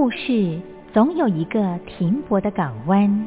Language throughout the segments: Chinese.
故事总有一个停泊的港湾。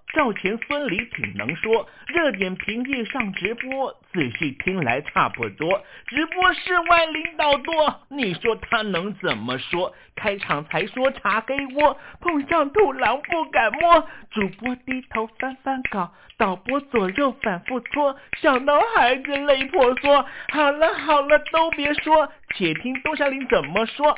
赵钱孙李挺能说。热点平地上直播，仔细听来差不多。直播室外领导多，你说他能怎么说？开场才说查黑窝，碰上土狼不敢摸。主播低头翻翻稿，导播左右反复搓，想到孩子泪婆娑。好了好了，都别说，且听东山林怎么说。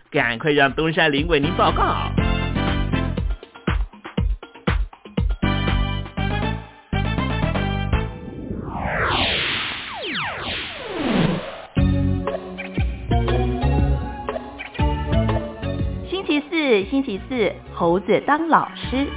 赶快让东山林为您报告。星期四，星期四，猴子当老师。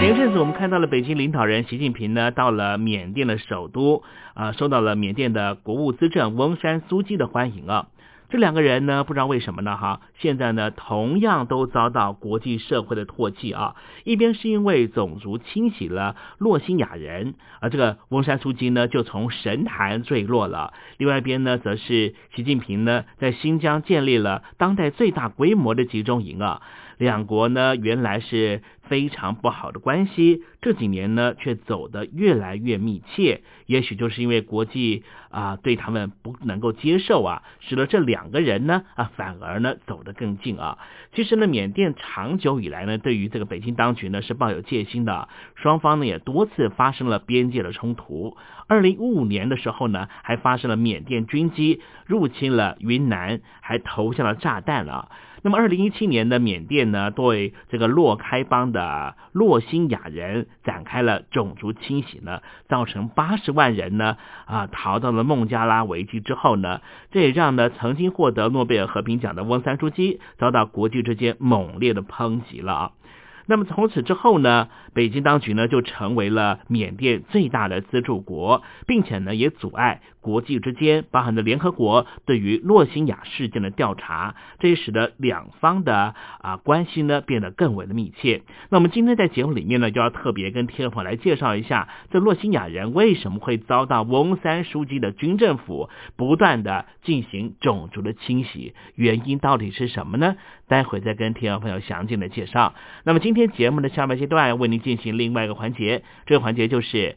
前一阵子，我们看到了北京领导人习近平呢，到了缅甸的首都，啊，受到了缅甸的国务资政翁山苏姬的欢迎啊。这两个人呢，不知道为什么呢？哈，现在呢，同样都遭到国际社会的唾弃啊。一边是因为种族清洗了洛辛亚人，而这个翁山苏姬呢，就从神坛坠落了；另外一边呢，则是习近平呢，在新疆建立了当代最大规模的集中营啊。两国呢，原来是非常不好的关系，这几年呢，却走得越来越密切。也许就是因为国际啊，对他们不能够接受啊，使得这两个人呢啊，反而呢走得更近啊。其实呢，缅甸长久以来呢，对于这个北京当局呢是抱有戒心的，双方呢也多次发生了边界的冲突。二零一五年的时候呢，还发生了缅甸军机入侵了云南，还投下了炸弹啊。那么，二零一七年的缅甸呢，对这个洛开邦的洛辛亚人展开了种族清洗呢，造成八十万人呢啊逃到了孟加拉危机之后呢，这也让呢曾经获得诺贝尔和平奖的翁三书记遭到国际之间猛烈的抨击了。那么从此之后呢，北京当局呢就成为了缅甸最大的资助国，并且呢也阻碍国际之间，包含的联合国对于洛辛亚事件的调查，这也使得两方的啊关系呢变得更为的密切。那我们今天在节目里面呢，就要特别跟听众朋友来介绍一下，这洛辛亚人为什么会遭到翁山书记的军政府不断的进行种族的清洗，原因到底是什么呢？待会再跟听众朋友详尽的介绍。那么今天节目的下半阶段为您进行另外一个环节，这个环节就是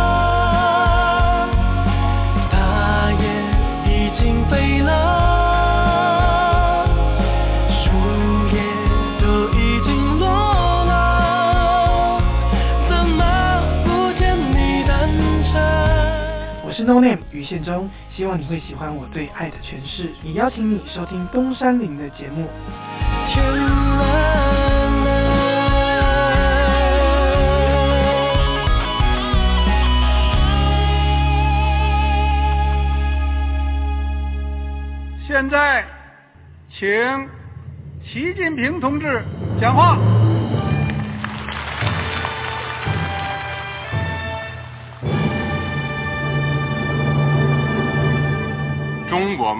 No Name 于宪忠，希望你会喜欢我对爱的诠释，也邀请你收听东山林的节目。天蓝。现在，请习近平同志讲话。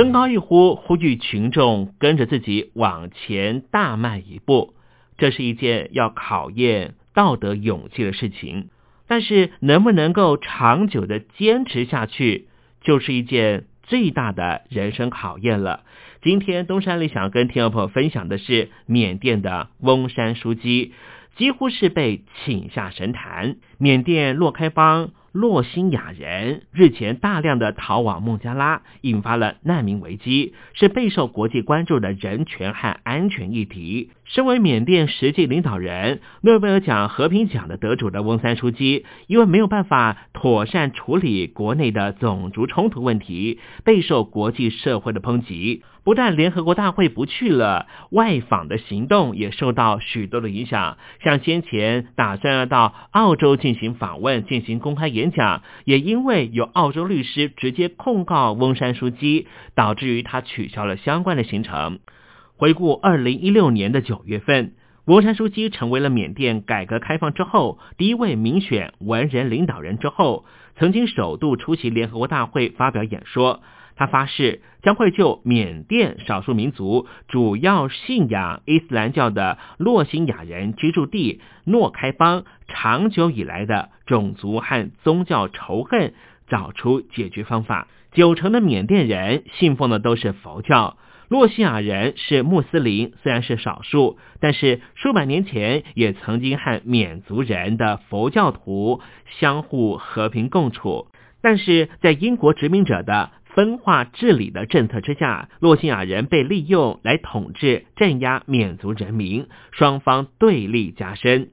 登高一呼，呼吁群众跟着自己往前大迈一步。这是一件要考验道德勇气的事情，但是能不能够长久的坚持下去，就是一件最大的人生考验了。今天东山里想跟听众朋友分享的是缅甸的翁山书记，几乎是被请下神坛。缅甸洛开邦。洛辛亚人日前大量的逃往孟加拉，引发了难民危机，是备受国际关注的人权和安全议题。身为缅甸实际领导人、诺贝尔奖和平奖的得主的翁三书记，因为没有办法妥善处理国内的种族冲突问题，备受国际社会的抨击。不但联合国大会不去了，外访的行动也受到许多的影响。像先前打算要到澳洲进行访问、进行公开演讲，也因为有澳洲律师直接控告翁山书记，导致于他取消了相关的行程。回顾二零一六年的九月份，翁山书记成为了缅甸改革开放之后第一位民选文人领导人之后，曾经首度出席联合国大会发表演说。他发誓将会就缅甸少数民族主要信仰伊斯兰教的洛辛亚人居住地诺开邦长久以来的种族和宗教仇恨找出解决方法。九成的缅甸人信奉的都是佛教，洛辛亚人是穆斯林，虽然是少数，但是数百年前也曾经和缅族人的佛教徒相互和平共处。但是在英国殖民者的分化治理的政策之下，洛辛亚人被利用来统治、镇压缅族人民，双方对立加深。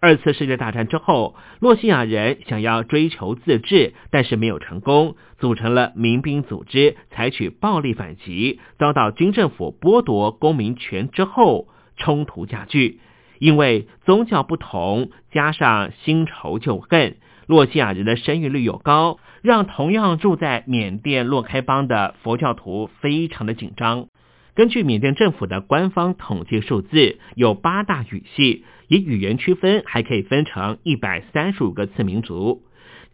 二次世界大战之后，洛辛亚人想要追求自治，但是没有成功，组成了民兵组织，采取暴力反击，遭到军政府剥夺公民权之后，冲突加剧。因为宗教不同，加上新仇旧恨，洛西亚人的生育率又高。让同样住在缅甸洛开邦的佛教徒非常的紧张。根据缅甸政府的官方统计数字，有八大语系，以语言区分还可以分成一百三十五个次民族。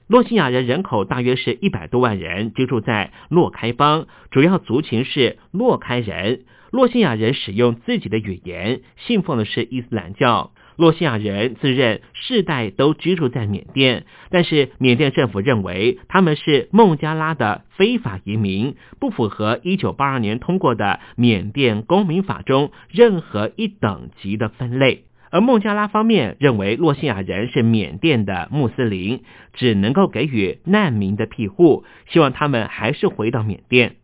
洛西亚人人口大约是一百多万人，居住在洛开邦，主要族群是洛开人。洛西亚人使用自己的语言，信奉的是伊斯兰教。洛西亚人自认世代都居住在缅甸，但是缅甸政府认为他们是孟加拉的非法移民，不符合一九八二年通过的缅甸公民法中任何一等级的分类。而孟加拉方面认为洛西亚人是缅甸的穆斯林，只能够给予难民的庇护，希望他们还是回到缅甸。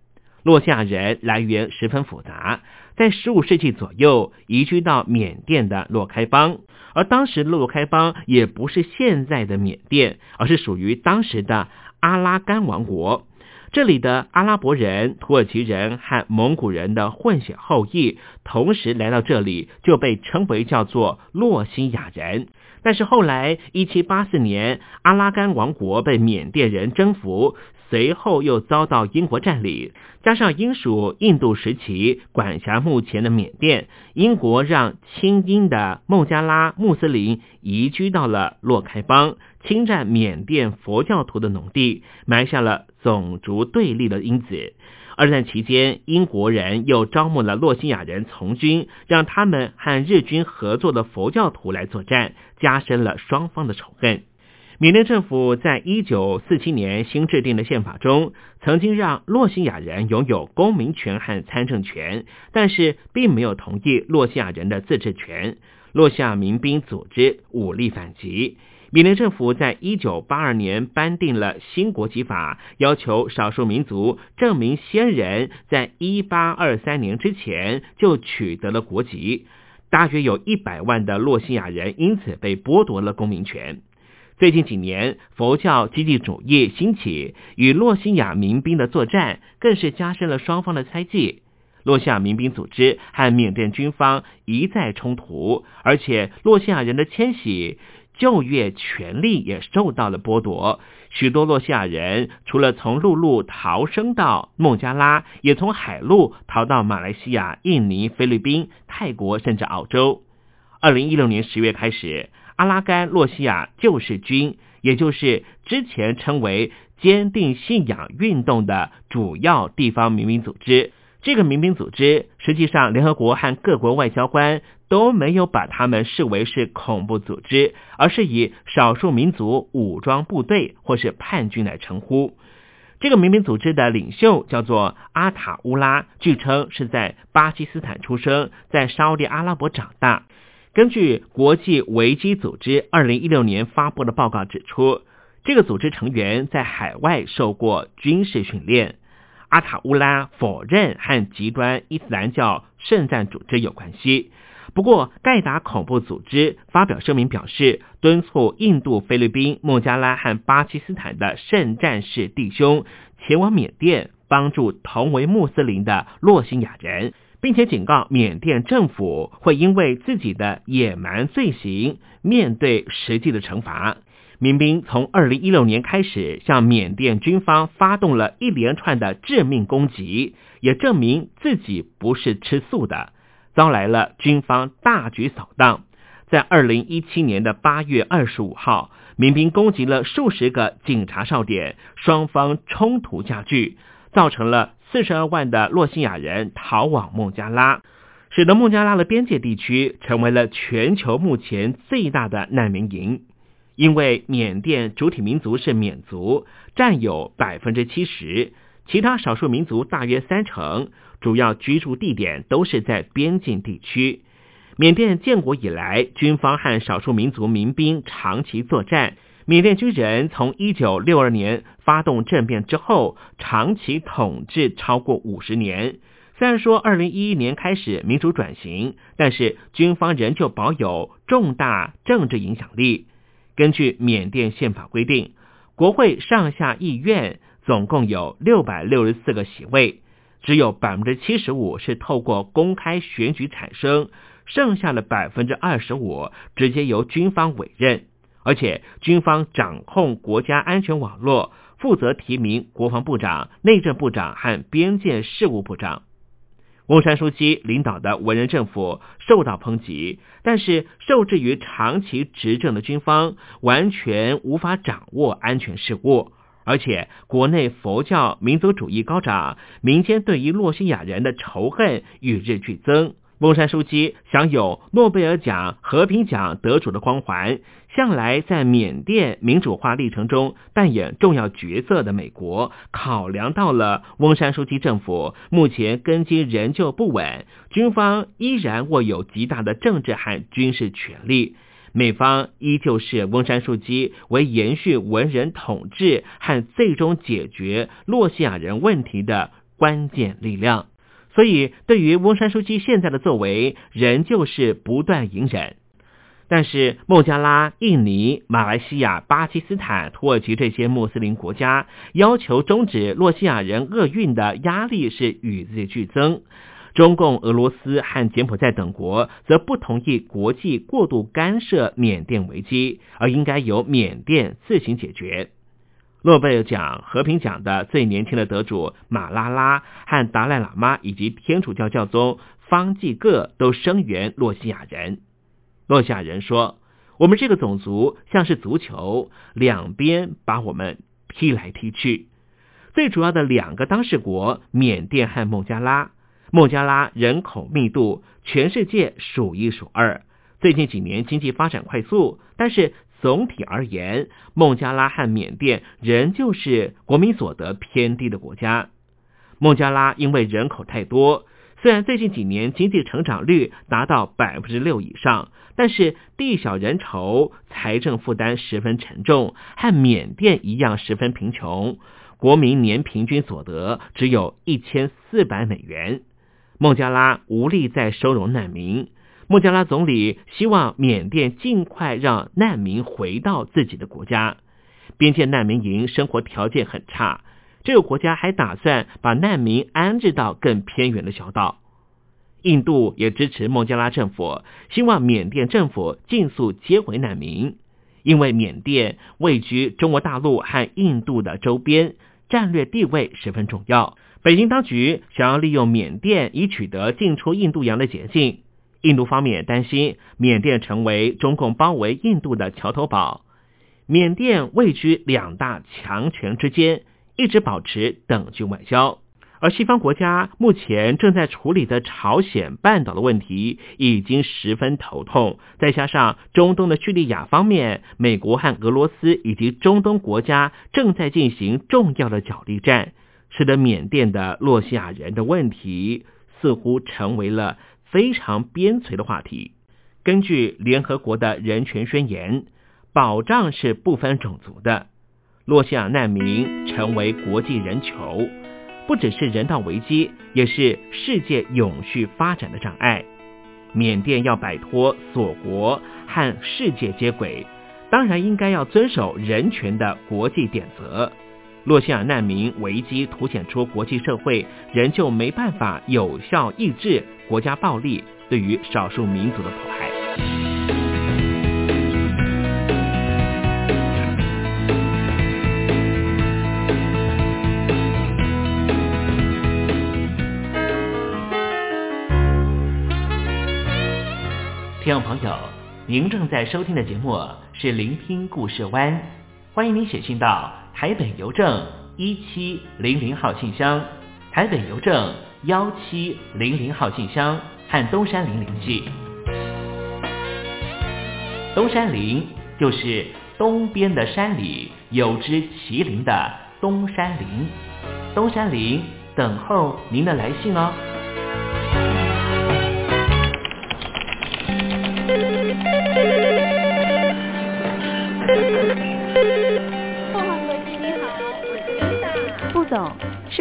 洛西亚人来源十分复杂。在十五世纪左右移居到缅甸的洛开邦，而当时洛开邦也不是现在的缅甸，而是属于当时的阿拉干王国。这里的阿拉伯人、土耳其人和蒙古人的混血后裔同时来到这里，就被称为叫做洛西亚人。但是后来，一七八四年，阿拉干王国被缅甸人征服。随后又遭到英国占领，加上英属印度时期管辖目前的缅甸，英国让亲英的孟加拉穆斯林移居到了洛开邦，侵占缅甸佛教徒的农地，埋下了种族对立的因子。二战期间，英国人又招募了洛西亚人从军，让他们和日军合作的佛教徒来作战，加深了双方的仇恨。缅甸政府在一九四七年新制定的宪法中，曾经让洛西亚人拥有公民权和参政权，但是并没有同意洛西亚人的自治权。洛西亚民兵组织武力反击。缅甸政府在一九八二年颁定了新国籍法，要求少数民族证明先人在一八二三年之前就取得了国籍。大约有一百万的洛西亚人因此被剥夺了公民权。最近几年，佛教基地主义兴起，与洛西亚民兵的作战更是加深了双方的猜忌。洛西亚民兵组织和缅甸军方一再冲突，而且洛西亚人的迁徙、就业权利也受到了剥夺。许多洛西亚人除了从陆路逃生到孟加拉，也从海路逃到马来西亚、印尼、菲律宾、泰国，甚至澳洲。二零一六年十月开始。阿拉干洛西亚救世军，也就是之前称为坚定信仰运动的主要地方民兵组织。这个民兵组织，实际上联合国和各国外交官都没有把他们视为是恐怖组织，而是以少数民族武装部队或是叛军来称呼。这个民兵组织的领袖叫做阿塔乌拉，据称是在巴基斯坦出生，在沙特阿拉伯长大。根据国际维基组织二零一六年发布的报告指出，这个组织成员在海外受过军事训练。阿塔乌拉否认和极端伊斯兰教圣战组织有关系。不过，盖达恐怖组织发表声明表示，敦促印度、菲律宾、孟加拉和巴基斯坦的圣战士弟兄前往缅甸，帮助同为穆斯林的洛辛亚人。并且警告缅甸政府会因为自己的野蛮罪行面对实际的惩罚。民兵从二零一六年开始向缅甸军方发动了一连串的致命攻击，也证明自己不是吃素的，招来了军方大举扫荡。在二零一七年的八月二十五号，民兵攻击了数十个警察哨点，双方冲突加剧，造成了。四十二万的洛西亚人逃往孟加拉，使得孟加拉的边界地区成为了全球目前最大的难民营。因为缅甸主体民族是缅族，占有百分之七十，其他少数民族大约三成，主要居住地点都是在边境地区。缅甸建国以来，军方和少数民族民兵长期作战。缅甸军人从一九六二年发动政变之后，长期统治超过五十年。虽然说二零一一年开始民主转型，但是军方仍旧保有重大政治影响力。根据缅甸宪法规定，国会上下议院总共有六百六十四个席位，只有百分之七十五是透过公开选举产生，剩下的百分之二十五直接由军方委任。而且，军方掌控国家安全网络，负责提名国防部长、内政部长和边界事务部长。翁山书记领导的文人政府受到抨击，但是受制于长期执政的军方，完全无法掌握安全事务。而且，国内佛教民族主义高涨，民间对于洛西亚人的仇恨与日俱增。翁山书记享有诺贝尔奖和平奖得主的光环，向来在缅甸民主化历程中扮演重要角色的美国，考量到了翁山书记政府目前根基仍旧不稳，军方依然握有极大的政治和军事权力，美方依旧视翁山书记为延续文人统治和最终解决洛西亚人问题的关键力量。所以，对于翁山书记现在的作为，仍旧是不断隐忍。但是，孟加拉、印尼、马来西亚、巴基斯坦、土耳其这些穆斯林国家要求终止洛西亚人厄运的压力是与日俱增。中共、俄罗斯和柬埔寨等国则不同意国际过度干涉缅甸危机，而应该由缅甸自行解决。诺贝尔奖和平奖的最年轻的得主马拉拉和达赖喇嘛以及天主教教宗方济各都声援洛西亚人。洛西亚人说：“我们这个种族像是足球，两边把我们踢来踢去。”最主要的两个当事国缅甸和孟加拉，孟加拉人口密度全世界数一数二，最近几年经济发展快速，但是。总体而言，孟加拉和缅甸仍旧是国民所得偏低的国家。孟加拉因为人口太多，虽然最近几年经济成长率达到百分之六以上，但是地小人稠，财政负担十分沉重，和缅甸一样十分贫穷。国民年平均所得只有一千四百美元，孟加拉无力再收容难民。孟加拉总理希望缅甸尽快让难民回到自己的国家。边界难民营生活条件很差，这个国家还打算把难民安置到更偏远的小岛。印度也支持孟加拉政府，希望缅甸政府尽速接回难民，因为缅甸位居中国大陆和印度的周边。战略地位十分重要。北京当局想要利用缅甸以取得进出印度洋的捷径。印度方面担心缅甸成为中共包围印度的桥头堡。缅甸位居两大强权之间，一直保持等距外交。而西方国家目前正在处理的朝鲜半岛的问题已经十分头痛，再加上中东的叙利亚方面，美国和俄罗斯以及中东国家正在进行重要的角力战，使得缅甸的洛西亚人的问题似乎成为了非常边陲的话题。根据联合国的人权宣言，保障是不分种族的，洛西亚难民成为国际人球。不只是人道危机，也是世界永续发展的障碍。缅甸要摆脱锁国和世界接轨，当然应该要遵守人权的国际典则。洛希尔难民危机凸显出国际社会仍旧没办法有效抑制国家暴力对于少数民族的迫害。听众朋友，您正在收听的节目是《聆听故事湾》，欢迎您写信到台北邮政一七零零号信箱，台北邮政幺七零零号信箱和东山林联系。东山林就是东边的山里有只麒麟的东山林，东山林等候您的来信哦。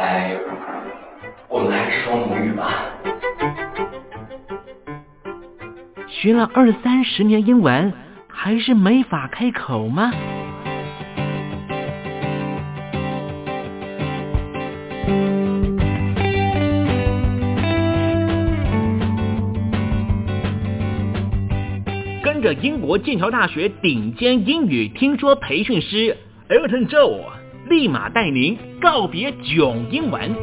哎，我们还是说母语吧。学了二三十年英文，还是没法开口吗？跟着英国剑桥大学顶尖英语听说培训师 Elton Joe。立马带您告别囧英文。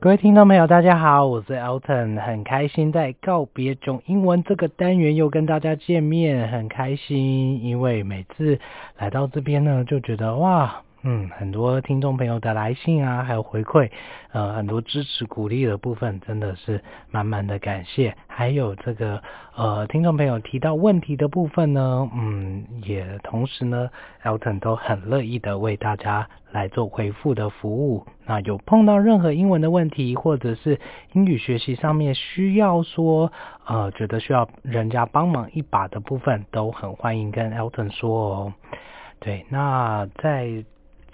各位听众朋友，大家好，我是 Alton，很开心在告别囧英文这个单元又跟大家见面，很开心，因为每次来到这边呢，就觉得哇。嗯，很多听众朋友的来信啊，还有回馈，呃，很多支持鼓励的部分，真的是满满的感谢。还有这个呃，听众朋友提到问题的部分呢，嗯，也同时呢，Elton 都很乐意的为大家来做回复的服务。那有碰到任何英文的问题，或者是英语学习上面需要说，呃，觉得需要人家帮忙一把的部分，都很欢迎跟 Elton 说哦。对，那在。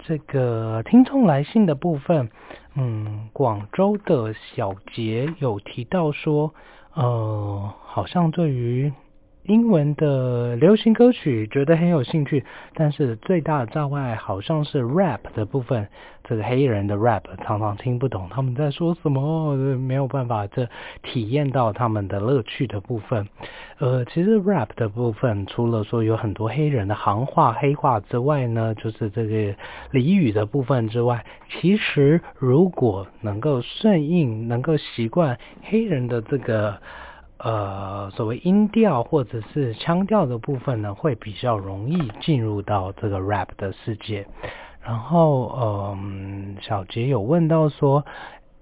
这个听众来信的部分，嗯，广州的小杰有提到说，呃，好像对于英文的流行歌曲觉得很有兴趣，但是最大的障碍好像是 rap 的部分。这个黑人的 rap 常常听不懂他们在说什么，没有办法这体验到他们的乐趣的部分。呃，其实 rap 的部分除了说有很多黑人的行话、黑话之外呢，就是这个俚语的部分之外，其实如果能够顺应、能够习惯黑人的这个。呃，所谓音调或者是腔调的部分呢，会比较容易进入到这个 rap 的世界。然后，嗯，小杰有问到说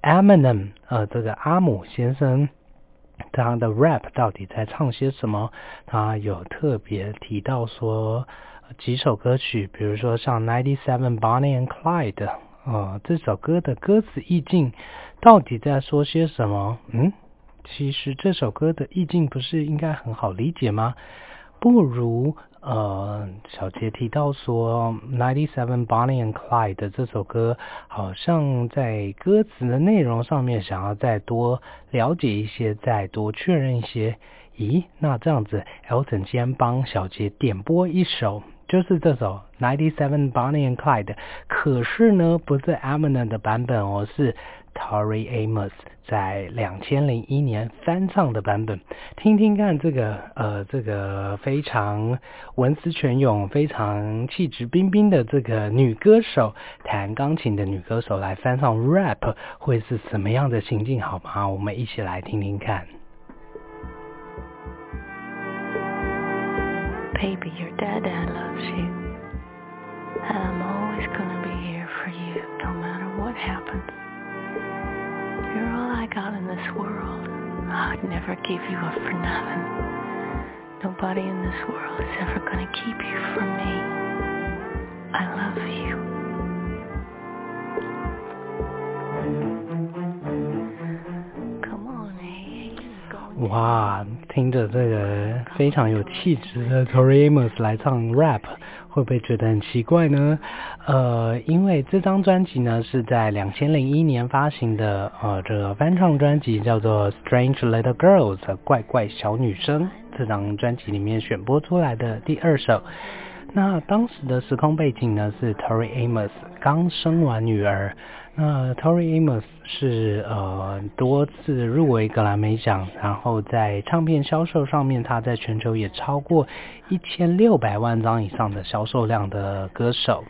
，Eminem，呃，这个阿姆先生，他的 rap 到底在唱些什么？他有特别提到说几首歌曲，比如说像 Ninety Seven Bonnie and Clyde，呃，这首歌的歌词意境到底在说些什么？嗯？其实这首歌的意境不是应该很好理解吗？不如呃，小杰提到说，Ninety Seven Bonnie and Clyde 的这首歌好像在歌词的内容上面想要再多了解一些，再多确认一些。咦，那这样子，Elton 先帮小杰点播一首，就是这首 Ninety Seven Bonnie and Clyde，可是呢，不是 Eminem 的版本哦，是。Tori Amos 在两千零一年翻唱的版本，听听看这个呃这个非常文思泉涌、非常气质彬彬的这个女歌手弹钢琴的女歌手来翻唱 rap 会是什么样的情境？好吗？我们一起来听听看。Baby, your dad loves you, and I'm always gonna be here for you, no matter what happens. You're all I got in this world. I'd never give you up for nothing. Nobody in this world is ever gonna keep you from me. I love you. 哇，听着这个非常有气质的 Tori Amos 来唱 rap， 会不会觉得很奇怪呢？呃，因为这张专辑呢是在两千零一年发行的，呃，这个翻唱专辑叫做 Strange Little Girls 怪怪小女生，这张专辑里面选播出来的第二首。那当时的时空背景呢是 Tori Amos 刚生完女儿。那 Tori Amos 是呃多次入围格莱美奖，然后在唱片销售上面，他在全球也超过一千六百万张以上的销售量的歌手。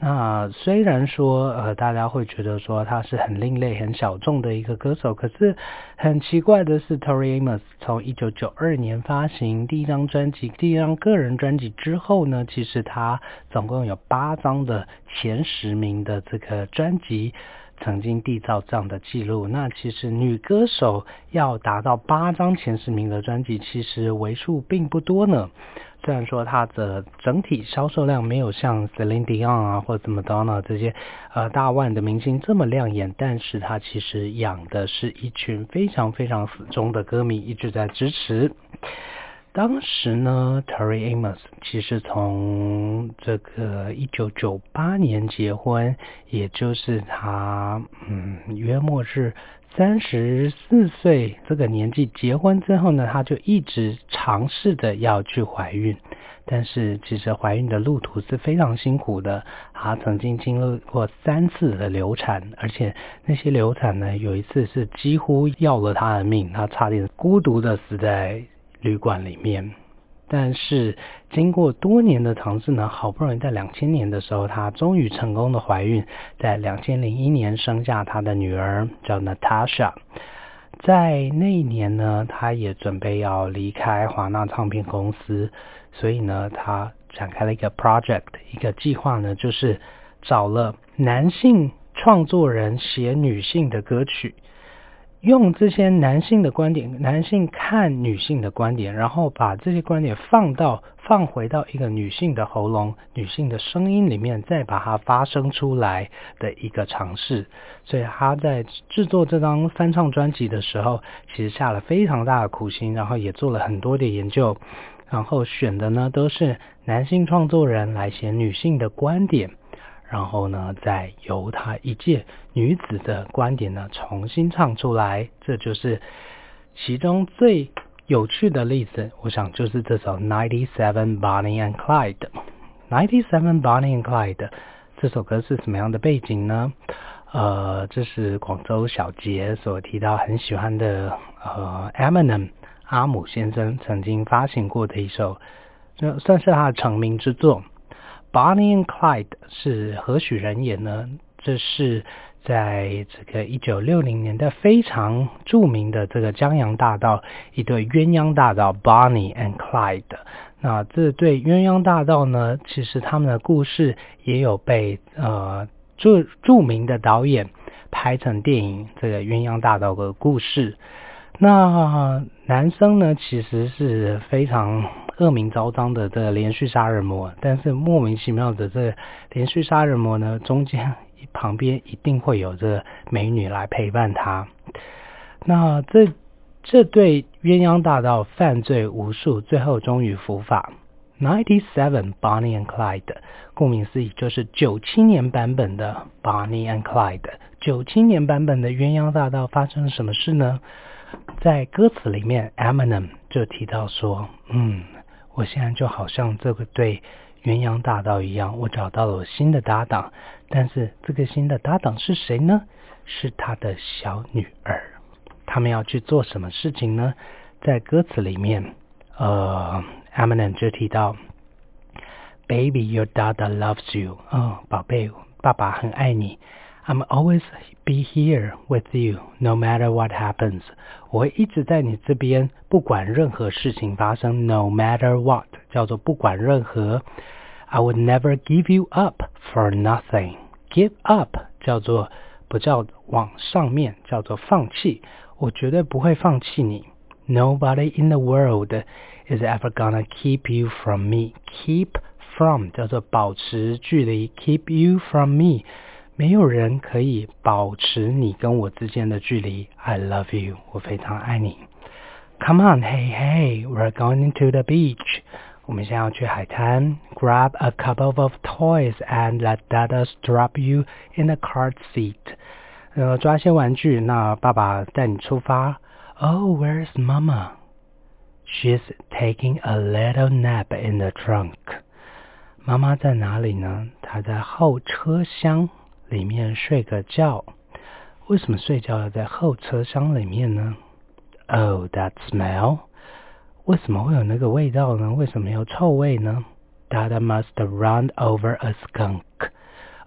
那虽然说呃大家会觉得说他是很另类、很小众的一个歌手，可是很奇怪的是，Tori Amos 从一九九二年发行第一张专辑、第一张个人专辑之后呢，其实他总共有八张的前十名的这个专辑。曾经缔造这样的记录，那其实女歌手要达到八张前十名的专辑，其实为数并不多呢。虽然说她的整体销售量没有像 Celine Dion 啊或者 Madonna 这些呃大腕的明星这么亮眼，但是她其实养的是一群非常非常死忠的歌迷，一直在支持。当时呢，Terry Amos 其实从这个一九九八年结婚，也就是他嗯约莫是三十四岁这个年纪结婚之后呢，他就一直尝试着要去怀孕，但是其实怀孕的路途是非常辛苦的，他曾经经历过三次的流产，而且那些流产呢，有一次是几乎要了他的命，他差点孤独的死在。旅馆里面，但是经过多年的尝试呢，好不容易在两千年的时候，她终于成功的怀孕，在两千零一年生下她的女儿叫 Natasha。在那一年呢，她也准备要离开华纳唱片公司，所以呢，她展开了一个 project，一个计划呢，就是找了男性创作人写女性的歌曲。用这些男性的观点，男性看女性的观点，然后把这些观点放到放回到一个女性的喉咙、女性的声音里面，再把它发声出来的一个尝试。所以他在制作这张翻唱专辑的时候，其实下了非常大的苦心，然后也做了很多的研究，然后选的呢都是男性创作人来写女性的观点。然后呢，再由她一介女子的观点呢重新唱出来，这就是其中最有趣的例子，我想就是这首《Ninety Seven Bonnie and Clyde》。《Ninety Seven Bonnie and Clyde》这首歌是什么样的背景呢？呃，这是广州小杰所提到很喜欢的呃，Eminem 阿姆先生曾经发行过的一首，就算是他的成名之作。Bonnie and Clyde 是何许人也呢？这是在这个一九六零年代非常著名的这个江洋大盗一对鸳鸯大盗 Bonnie and Clyde。那这对鸳鸯大盗呢，其实他们的故事也有被呃著著名的导演拍成电影，这个鸳鸯大盗的故事。那男生呢，其实是非常恶名昭彰的这连续杀人魔，但是莫名其妙的这连续杀人魔呢，中间旁边一定会有这美女来陪伴他。那这这对鸳鸯大盗犯罪无数，最后终于伏法。Ninety Seven Bonnie and Clyde，顾名思义就是九七年版本的 Bonnie and Clyde。九七年版本的鸳鸯大盗发生了什么事呢？在歌词里面，Eminem 就提到说：“嗯，我现在就好像这个对鸳鸯大道一样，我找到了我新的搭档。但是这个新的搭档是谁呢？是他的小女儿。他们要去做什么事情呢？在歌词里面，呃，Eminem 就提到：‘Baby, your dada loves you。’哦，宝贝，爸爸很爱你。I'm always be here with you, no matter what happens。我会一直在你这边，不管任何事情发生。No matter what，叫做不管任何。I would never give you up for nothing。Give up 叫做不叫往上面，叫做放弃。我绝对不会放弃你。Nobody in the world is ever gonna keep you from me. Keep from 叫做保持距离。Keep you from me。 没有人可以保持你跟我之间的距离。I love you，我非常爱你。Come on, hey hey, we're going to the beach。我们现在要去海滩。Grab a couple of toys and let Dada drop you in the car seat。呃，抓些玩具，那爸爸带你出发。Oh, where's Mama? She's taking a little nap in the trunk。妈妈在哪里呢？她在后车厢。 里面睡个觉，为什么睡觉要在后车厢里面呢？Oh, that smell！为什么会有那个味道呢？为什么有臭味呢？Dada must run over a skunk。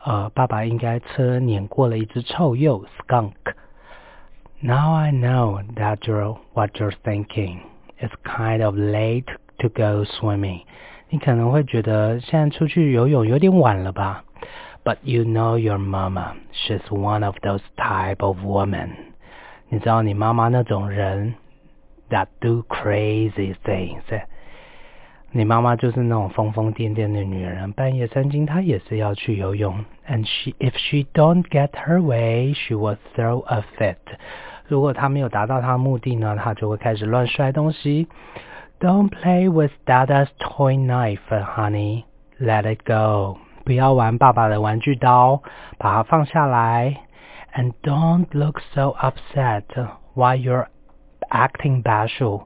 呃，爸爸应该车碾过了一只臭鼬 skunk。Now I know that you're what you're thinking. It's kind of late to go swimming。你可能会觉得现在出去游泳有点晚了吧 ？But you know your mama, she's one of those type of woman. 你知道你妈妈那种人，that do crazy things。你妈妈就是那种疯疯癫癫的女人，半夜三更她也是要去游泳。And she, if she don't get her way, she will throw a fit。如果她没有达到她的目的呢，她就会开始乱摔东西。Don't play with Dada's toy knife, honey. Let it go. 不要玩爸爸的玩具刀，把它放下来。And don't look so upset while you're acting bashful。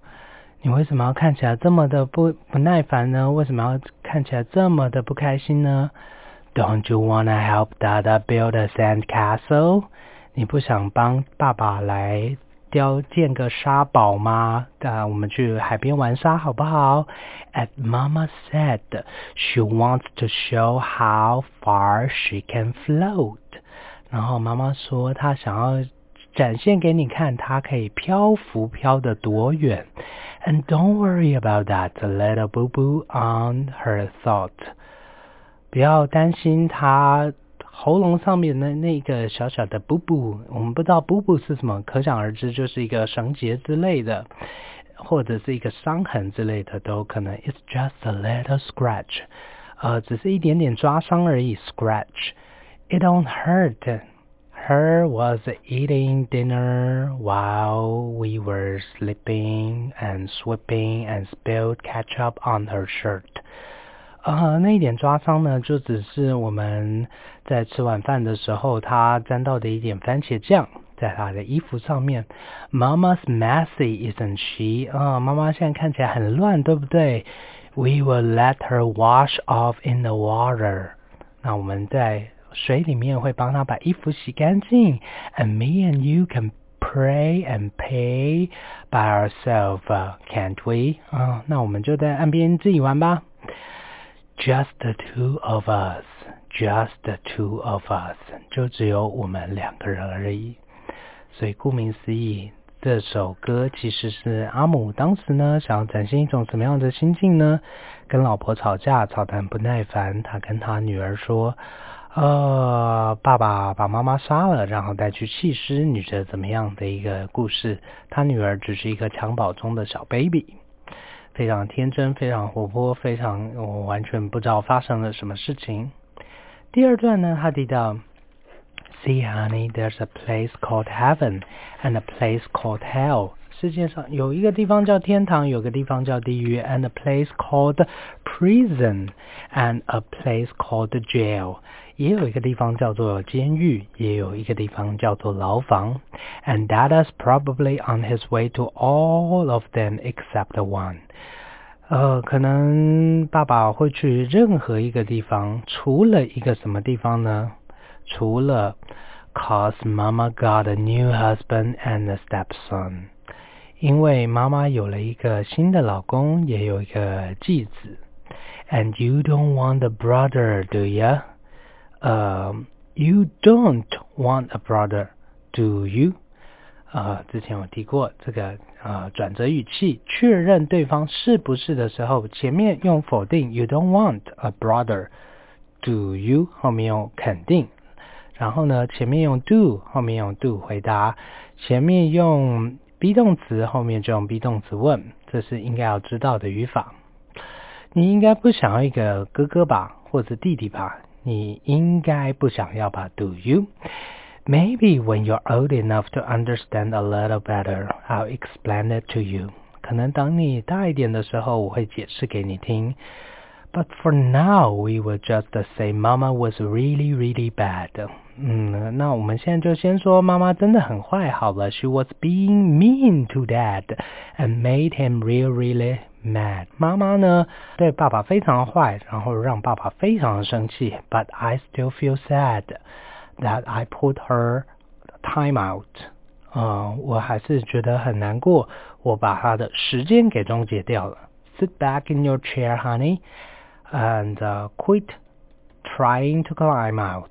你为什么要看起来这么的不不耐烦呢？为什么要看起来这么的不开心呢？Don't you wanna help Dada build a sand castle？你不想帮爸爸来雕建个沙堡吗？啊，我们去海边玩沙好不好？And Mama said she wants to show how far she can float。然后妈妈说她想要展现给你看，她可以漂浮漂得多远。And don't worry about that little boo boo on her throat。不要担心她。喉咙上面的那个小小的布布，我们不知道布布是什么，可想而知就是一个绳结之类的，或者是一个伤痕之类的都可能。It's just a little scratch，呃，只是一点点抓伤而已。Scratch, it don't hurt. Her was eating dinner while we were sleeping and sweeping and spilled ketchup on her shirt. 呃，那一点抓伤呢，就只是我们 在吃晚饭的时候，他沾到的一点番茄酱。在她的衣服上面。Mama's messy, isn't she？啊、妈妈现在看起来很乱，对不对？We will let her wash off in the water。那我们在水里面会帮她把衣服洗干净。And me and you can pray and pay by ourselves, can't we？啊、那我们就在岸边自己玩吧。Just the two of us, just two of us，就只有我们两个人而已。所以顾名思义，这首歌其实是阿姆当时呢想要展现一种什么样的心境呢？跟老婆吵架，吵得很不耐烦，他跟他女儿说：“呃，爸爸把妈妈杀了，然后带去弃尸，你觉得怎么样的一个故事？”他女儿只是一个襁褓中的小 baby。非常天真，非常活泼，非常我完全不知道发生了什么事情。第二段呢，他提到，See honey, there's a place called heaven and a place called hell。世界上有一个地方叫天堂，有个地方叫地狱，and a place called prison and a place called jail。也有一个地方叫做监狱，也有一个地方叫做牢房。And Dada's probably on his way to all of them except one。 呃，可能爸爸会去任何一个地方，除了一个什么地方呢？除了，cause Mama got a new husband and a stepson。因为妈妈有了一个新的老公，也有一个继子。And you don't want a brother, do ya? 呃、uh,，You don't want a brother, do you? 呃，之前我提过这个呃转折语气，确认对方是不是的时候，前面用否定，You don't want a brother, do you? 后面用肯定，然后呢，前面用 do，后面用 do 回答，前面用 be 动词，后面就用 be 动词问，这是应该要知道的语法。你应该不想要一个哥哥吧，或者弟弟吧？你应该不想要吧？Do you? Maybe when you're old enough to understand a little better, I'll explain it to you. 可能等你大一点的时候，我会解释给你听。But for now, we will just say Mama was really, really bad. 嗯，那我们现在就先说妈妈真的很坏好了。She was being mean to Dad and made him really, really mad. 妈妈呢对爸爸非常坏，然后让爸爸非常的生气。But I still feel sad that I put her time out. 呃，我还是觉得很难过，我把她的时间给终结掉了。Sit back in your chair, honey, and、uh, quit trying to climb out.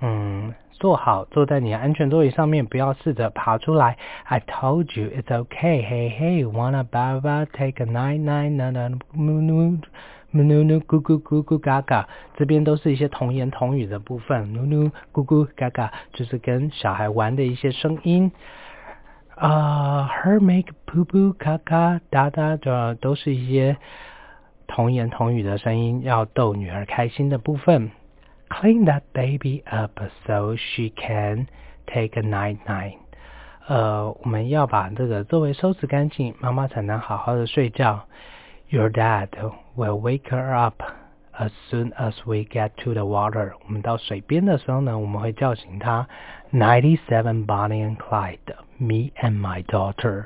嗯，坐好，坐在你的安全座椅上面，不要试着爬出来。I told you it's okay. Hey, hey, wanna baba take a night night na na nu Nu nu nu 咕咕咕咕嘎嘎，这边都是一些童言童语的部分。nu nu 咕咕嘎嘎，就是跟小孩玩的一些声音。啊、，her make poo poo 咔咔哒哒的，都是一些童言童语的声音，要逗女儿开心的部分。Clean that baby up so she can take a night night。呃，我们要把这个周围收拾干净，妈妈才能好好的睡觉。Your dad will wake her up as soon as we get to the water。我们到水边的时候呢，我们会叫醒他。Ninety-seven Bonnie and Clyde, me and my daughter。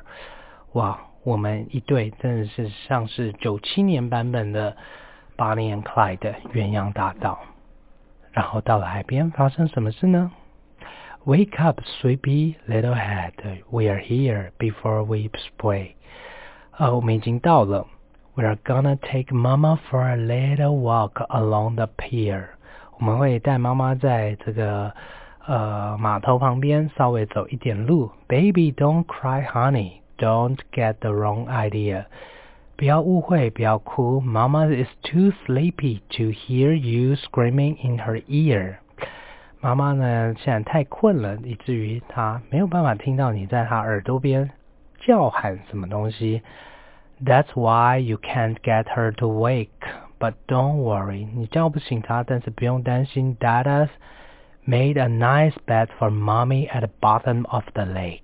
哇，我们一对真的是像是九七年版本的 Bonnie and Clyde 鸳鸯大盗。然后到了海边，发生什么事呢？Wake up, sleepy little head. We are here before we spray. 呃，我们已经到了。We are gonna take Mama for a little walk along the pier. 我们会带妈妈在这个呃码头旁边稍微走一点路。Baby, don't cry, honey. Don't get the wrong idea. 不要误会，不要哭。Mama is too sleepy to hear you screaming in her ear。妈妈呢，现在太困了，以至于她没有办法听到你在她耳朵边叫喊什么东西。That's why you can't get her to wake. But don't worry，你叫不醒她，但是不用担心。Dada's made a nice bed for mommy at the bottom of the lake。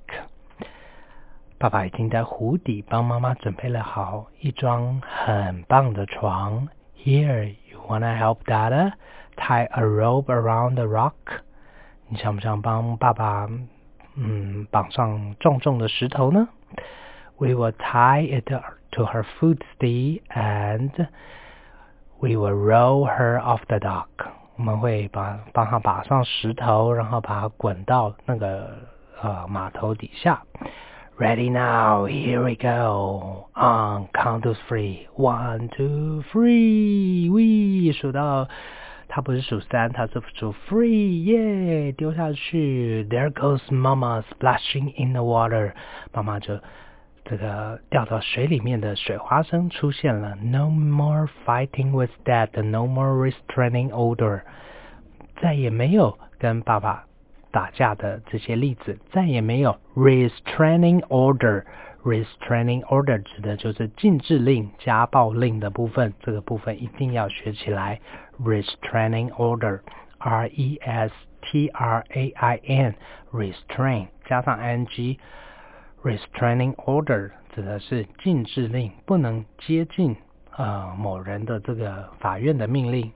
爸爸已经在湖底帮妈妈准备了好一张很棒的床。Here, you wanna help Dada tie a rope around the rock？你想不想帮爸爸 嗯绑上重重的石头呢？We will tie it to her footstool and we will roll her off the dock. 我们会把帮她绑上石头，然后把她滚到那个呃码头底下。Ready now, here we go. On count to three. One, two, three. We 数到，它不是数三，它是数 three. 耶，丢下去。There goes Mama splashing in the water. 妈妈就 这个掉到水里面的水花生出现了。No more fighting with Dad. No more restraining order. 再也没有跟爸爸。打架的这些例子，再也没有 restraining order。restraining order 指的就是禁制令、家暴令的部分，这个部分一定要学起来。restraining order，r e s t r a i n，restrain 加上 i n g，restraining order 指的是禁制令，不能接近呃某人的这个法院的命令。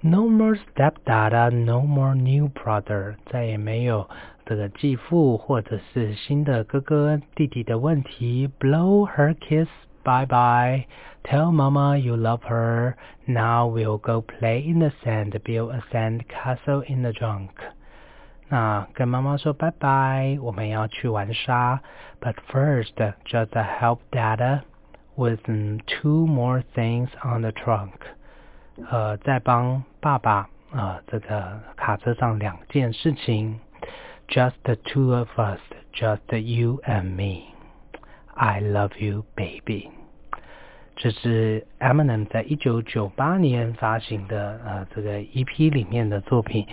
No more stepdad, no more new brother，再也没有这个继父或者是新的哥哥弟弟的问题。Blow her kiss bye bye. Tell mama you love her. Now we'll go play in the sand, build a sand castle in the trunk. 那跟妈妈说拜拜，我们要去玩沙。But first, just help dada with two more things on the trunk. 呃，在帮爸爸啊，这个卡车上两件事情，Just the two of us, just you and me. I love you, baby. 这是 Eminem 在一九九八年发行的呃这个 EP 里面的作品，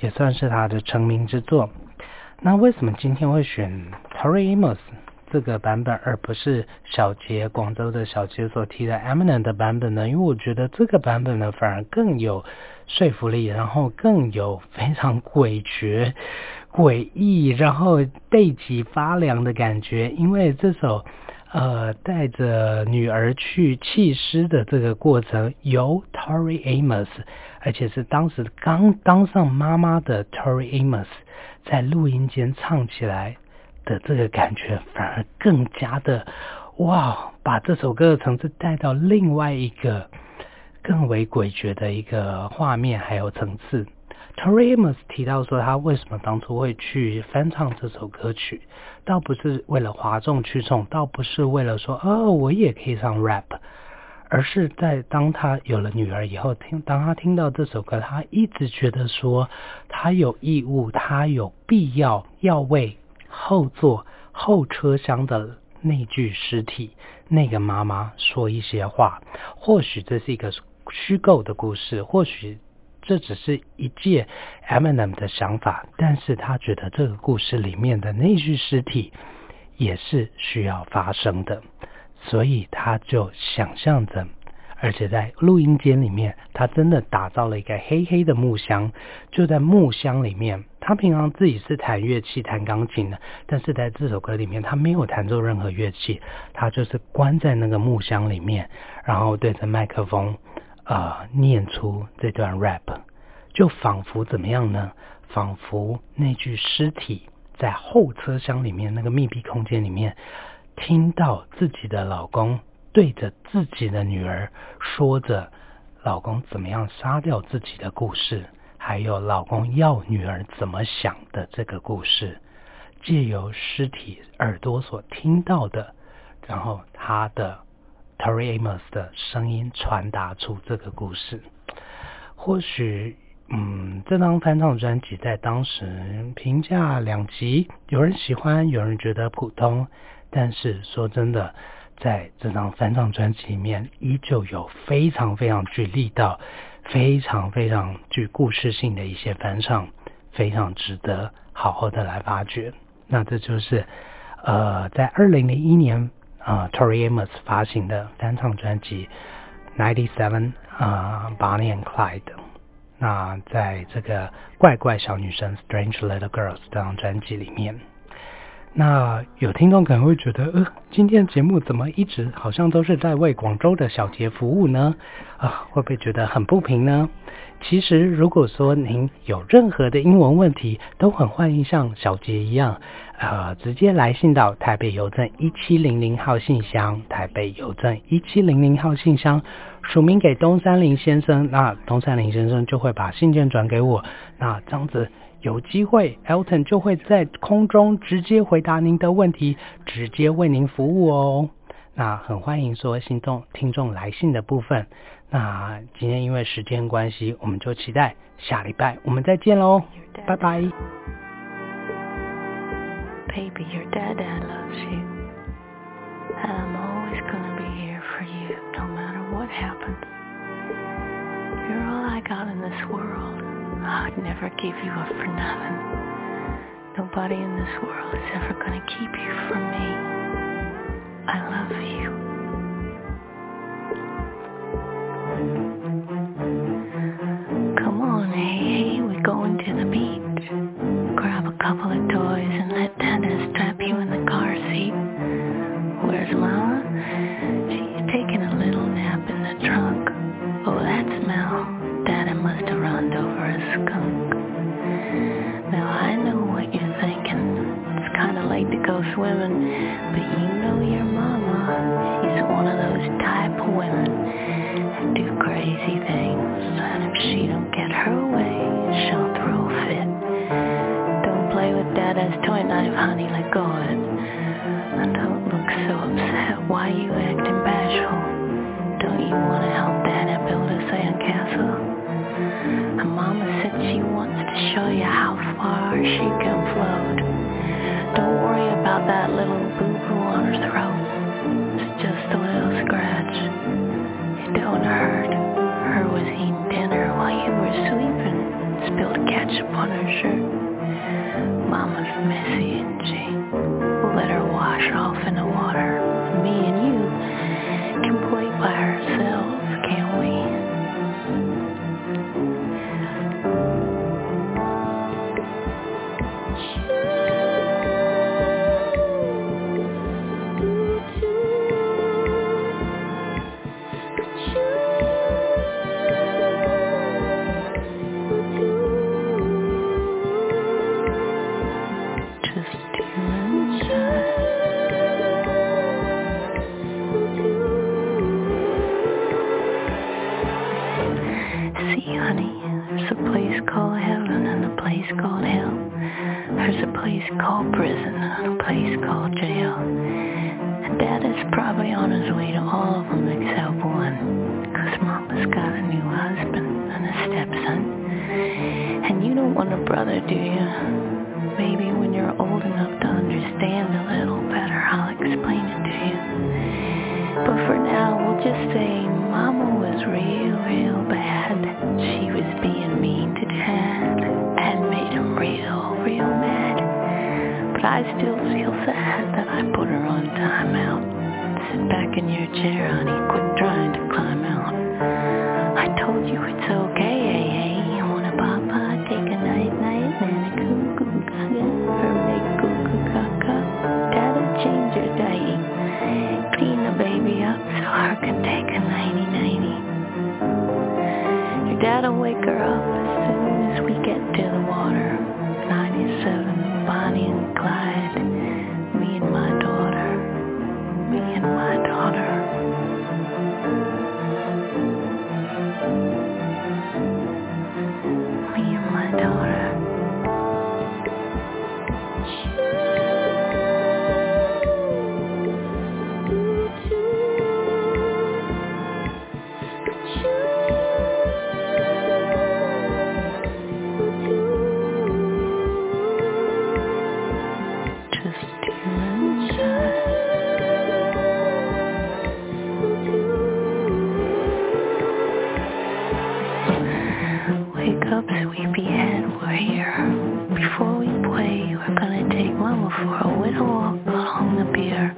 也算是他的成名之作。那为什么今天会选 Tori Amos？这个版本，而不是小杰广州的小杰所提的 Eminem 的版本呢？因为我觉得这个版本呢，反而更有说服力，然后更有非常诡谲、诡异，然后背脊发凉的感觉。因为这首呃带着女儿去弃尸的这个过程，由 Tori Amos，而且是当时刚当上妈妈的 Tori Amos，在录音间唱起来。的这个感觉反而更加的哇，把这首歌的层次带到另外一个更为诡谲的一个画面还有层次。Tori Amos 提到说，他为什么当初会去翻唱这首歌曲，倒不是为了哗众取宠，倒不是为了说哦我也可以唱 rap，而是在当他有了女儿以后，听当他听到这首歌，他一直觉得说他有义务，他有必要要为。后座后车厢的那具尸体，那个妈妈说一些话。或许这是一个虚构的故事，或许这只是一介 Eminem 的想法，但是他觉得这个故事里面的那具尸体也是需要发生的，所以他就想象着。而且在录音间里面，他真的打造了一个黑黑的木箱。就在木箱里面，他平常自己是弹乐器、弹钢琴的，但是在这首歌里面，他没有弹奏任何乐器，他就是关在那个木箱里面，然后对着麦克风，呃，念出这段 rap，就仿佛怎么样呢？仿佛那具尸体在后车厢里面那个密闭空间里面，听到自己的老公。对着自己的女儿说着老公怎么样杀掉自己的故事，还有老公要女儿怎么想的这个故事，借由尸体耳朵所听到的，然后他的 Tory Amos 的声音传达出这个故事。或许，嗯，这张翻唱专辑在当时评价两极，有人喜欢，有人觉得普通。但是说真的。在这张翻唱专辑里面，依旧有非常非常具力道、非常非常具故事性的一些翻唱，非常值得好好的来发掘。那这就是呃，在二零零一年啊，Tori Amos 发行的翻唱专辑《Ninety Seven》啊，《Bonnie and Clyde》。那在这个怪怪小女生《Strange Little Girls》这张专辑里面。那有听众可能会觉得，呃，今天节目怎么一直好像都是在为广州的小杰服务呢？啊，会不会觉得很不平呢？其实如果说您有任何的英文问题，都很欢迎像小杰一样，呃，直接来信到台北邮政一七零零号信箱，台北邮政一七零零号信箱，署名给东山林先生，那东山林先生就会把信件转给我，那这样子有机会，Elton 就会在空中直接回答您的问题，直接为您服务哦。那很欢迎说信众听众来信的部分。那今天因为时间关系，我们就期待下礼拜我们再见喽，拜拜。Baby, your dad dad loves you. And I'm always gonna be here for you, no matter what happens. You're all I got in this world. I'd never give you up for nothing. Nobody in this world is ever gonna keep you from me. I love you. Come on, hey, we're going to the beach. Grab a couple of toys and let Dada strap you in the car seat. Where's Mama? She's taking a little nap in the trunk. Oh, that smell. Dada must run over a skunk. Now I know what you're thinking. It's kind of late to go swimming, but you know your mama. She's one of those type of women that do crazy things. And if she don't get her way, she'll throw a fit. Don't play with Dada's toy knife, honey. Let go of it. And don't look so upset. Why you acting bashful? Don't you want to help far she can float. Don't worry about that little boo-boo on her throat. It's just a little scratch. It don't hurt. Her was eating dinner while you were sleeping. Spilled ketchup on her shirt. Mama's messy, on his way to all of them except one. Cause Mama's got a new husband and a stepson. And you don't want a brother, do you? Maybe when you're old enough to understand a little better, I'll explain it to you. But for now, we'll just say Mama was real, real bad. She was being mean to Dad and made him real, real mad. But I still your chair, honey. Quit trying to climb out. I told you it's okay, hey, hey. Wanna papa? Take a night, night, and a cuckoo gaga. Or make cuckoo gaga. Dad'll change your diaper. Clean the baby up so her can take a nighty nighty. Your dad'll wake her up as soon as we get to the water. Up, sleepyhead, we're here. Before we play, we're gonna take Mama for a little walk along the pier.